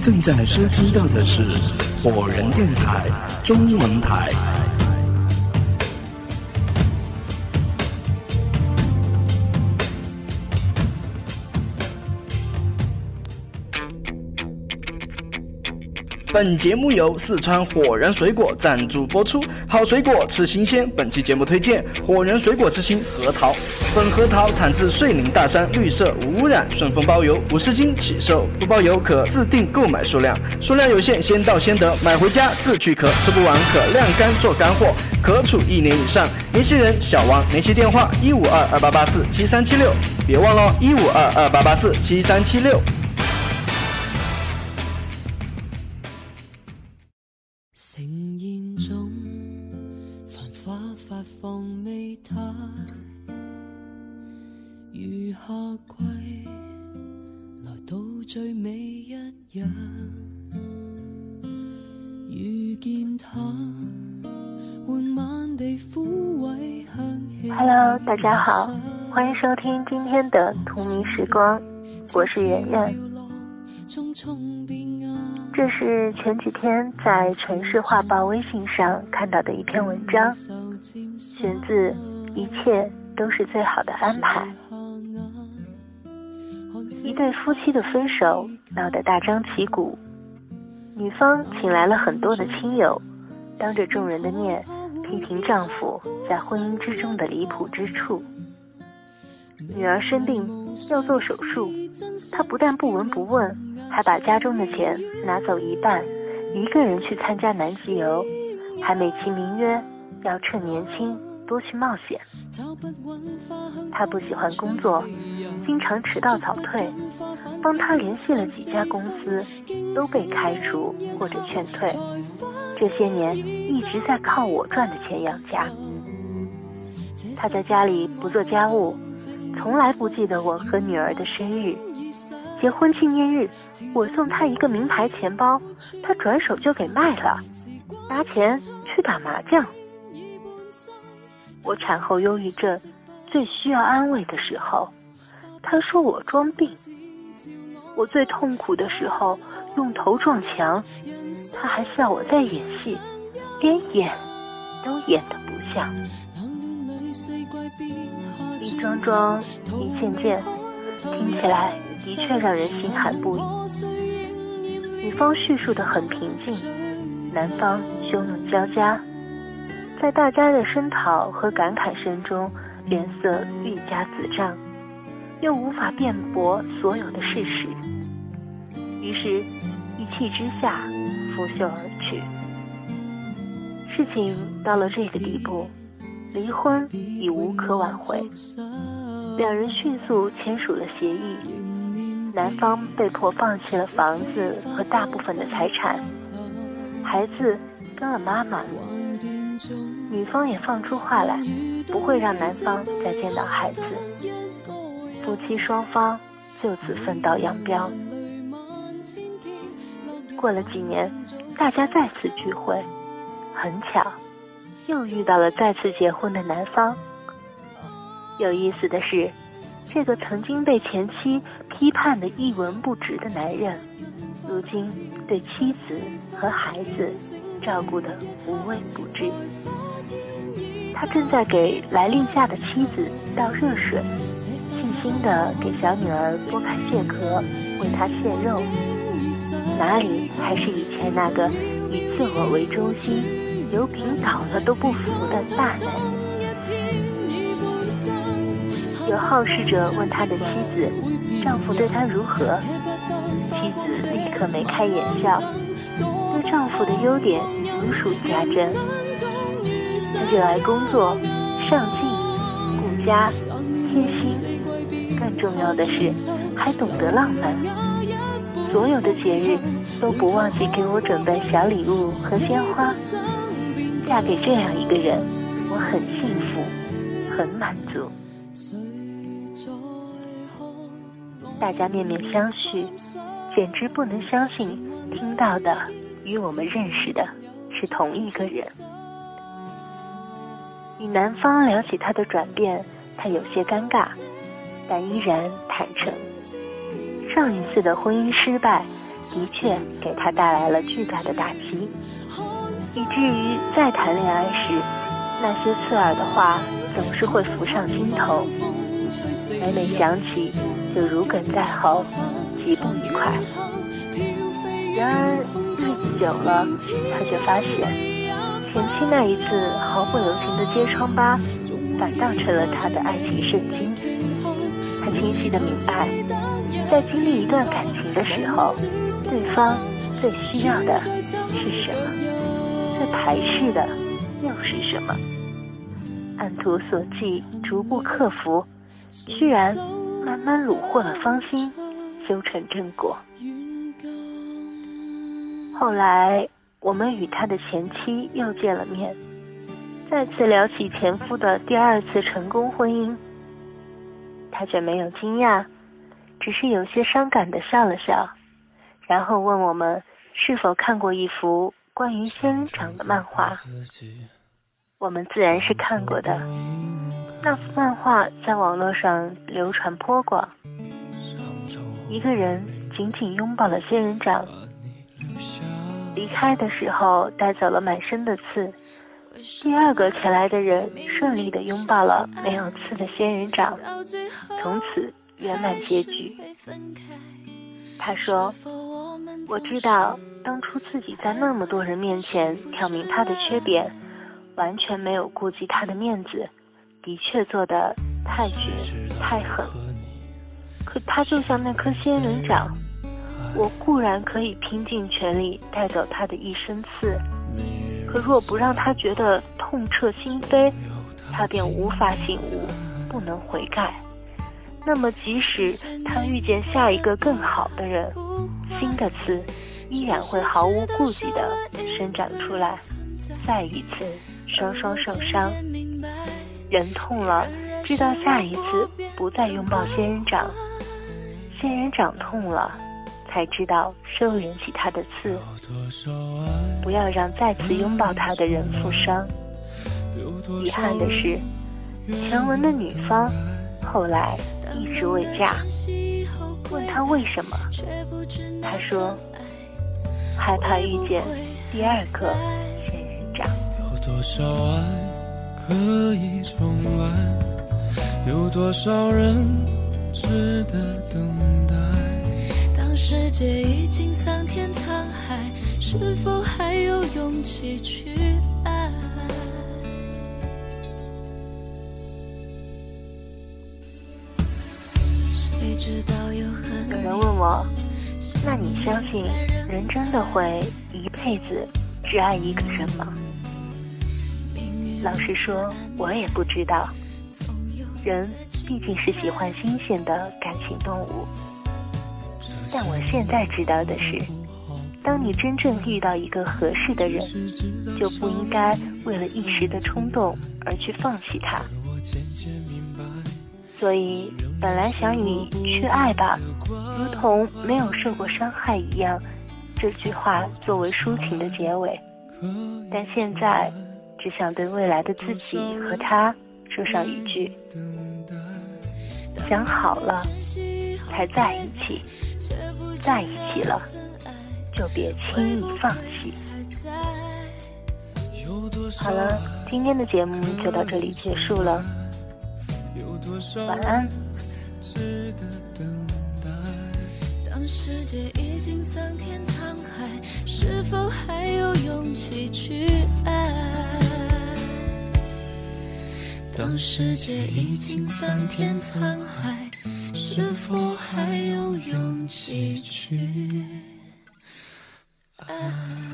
正在收听到的是火人电台中文台。本节目由四川火人水果赞助播出，好水果吃新鲜。本期节目推荐火人水果之星核桃，本核桃产自遂宁大山，绿色无污染，顺丰包邮，五十斤起售，不包邮可自定购买数量，数量有限，先到先得。买回家自去壳，吃不完可晾干做干货，可储一年以上。联系人小王，联系电话一五二二八八四七三七六，别忘了一五二二八八四七三七六。夏季来到最美一日，遇见他，缓慢地枯萎香气。Hello，大家好，欢迎收听今天的荼蘼时光，我是圆圆。这是前几天在城市画报微信上看到的一篇文章，选自《一切都是最好的安排》。一对夫妻的分手闹得大张旗鼓，女方请来了很多的亲友，当着众人的面批评丈夫在婚姻之中的离谱之处。女儿生病要做手术，她不但不闻不问，还把家中的钱拿走一半，一个人去参加南极游，还美其名曰要趁年轻多去冒险。他不喜欢工作，经常迟到早退，帮他联系了几家公司，都被开除或者劝退。这些年一直在靠我赚的钱养家。他在家里不做家务。从来不记得我和女儿的生日，结婚纪念日，我送他一个名牌钱包，他转手就给卖了，拿钱去打麻将。我产后忧郁症最需要安慰的时候，他说我装病；我最痛苦的时候用头撞墙，他还笑我在演戏，连演都演得不像。一桩桩，一件件，听起来的确让人心寒不已。女方叙述的很平静，男方汹涌交加，在大家的声讨和感慨声中，脸色愈加紫胀，又无法辩驳所有的事实，于是，一气之下拂袖而去。事情到了这个地步。离婚已无可挽回，两人迅速签署了协议，男方被迫放弃了房子和大部分的财产，孩子跟了妈妈，女方也放出话来，不会让男方再见到孩子，夫妻双方就此分道扬镳。过了几年，大家再次聚会，很巧。又遇到了再次结婚的男方。有意思的是，这个曾经被前妻批判的一文不值的男人，如今对妻子和孩子照顾得无微不至。他正在给来例假的妻子倒热水，细心地给小女儿剥开蟹壳，为她蟹肉，哪里还是以前那个以自我为中心？油瓶倒了都不服的大男人。有好事者问他的妻子：“丈夫对她如何？”妻子立刻眉开眼笑，丈夫的优点如数家珍。他热爱工作，上进，顾家，贴心，更重要的是还懂得浪漫。所有的节日都不忘记给我准备小礼物和鲜花。嫁给这样一个人，我很幸福，很满足。大家面面相觑，简直不能相信听到的与我们认识的是同一个人。与男方聊起他的转变，他有些尴尬，但依然坦诚。上一次的婚姻失败，的确给他带来了巨大的打击，以至于再谈恋爱时，那些刺耳的话总是会浮上心头，每每想起就如鲠在喉，极不愉快。然而日子久了，他却发现前妻那一次毫不留情的揭疮疤，反倒成了他的爱情圣经。他清晰的明白，在经历一段感情的时候，对方最需要的是什么，最排斥的又是什么。按图索骥，逐步克服，居然慢慢虏获了芳心，修成正果。后来，我们与他的前妻又见了面，再次聊起前夫的第二次成功婚姻，他却没有惊讶，只是有些伤感的笑了笑，然后问我们是否看过一幅关于仙人掌的漫画。我们自然是看过的，那幅漫画在网络上流传颇广，一个人紧紧拥抱了仙人掌。离开的时候带走了满身的刺，第二个前来的人顺利的拥抱了没有刺的仙人掌，从此圆满结局。他说：“我知道当初自己在那么多人面前挑明他的缺点，完全没有顾及他的面子，的确做的太绝太狠。可他就像那颗仙人掌。”我固然可以拼尽全力带走他的一身刺，可若不让他觉得痛彻心扉，他便无法醒悟，不能悔改。那么，即使他遇见下一个更好的人，新的刺依然会毫无顾忌地生长出来，再一次双双受伤。人痛了，知道下一次不再拥抱仙人掌；仙人掌痛了。才知道收敛起他的刺，不要让再次拥抱他的人负伤。遗憾的是，前文的女方后来一直未嫁。问他为什么，他说害怕遇见第二个仙人掌。有多少爱可以重来？有多少人值得等待？世界已经桑田沧海，是否还有勇气去爱？有人问我，那你相信人真的会一辈子只爱一个人吗？老实说，我也不知道。人毕竟是喜欢新鲜的感情动物。但我现在知道的是，当你真正遇到一个合适的人，就不应该为了一时的冲动而去放弃他。所以，本来想以“去爱吧，如同没有受过伤害一样”这句话作为抒情的结尾，但现在只想对未来的自己和他说上一句：想好了，才在一起。在一起了，就别轻易放弃。好了，今天的节目就到这里结束了，晚安。当世界已经桑田沧海，是否还有勇气去爱？当世界已经桑田沧海。是否还有勇气去爱？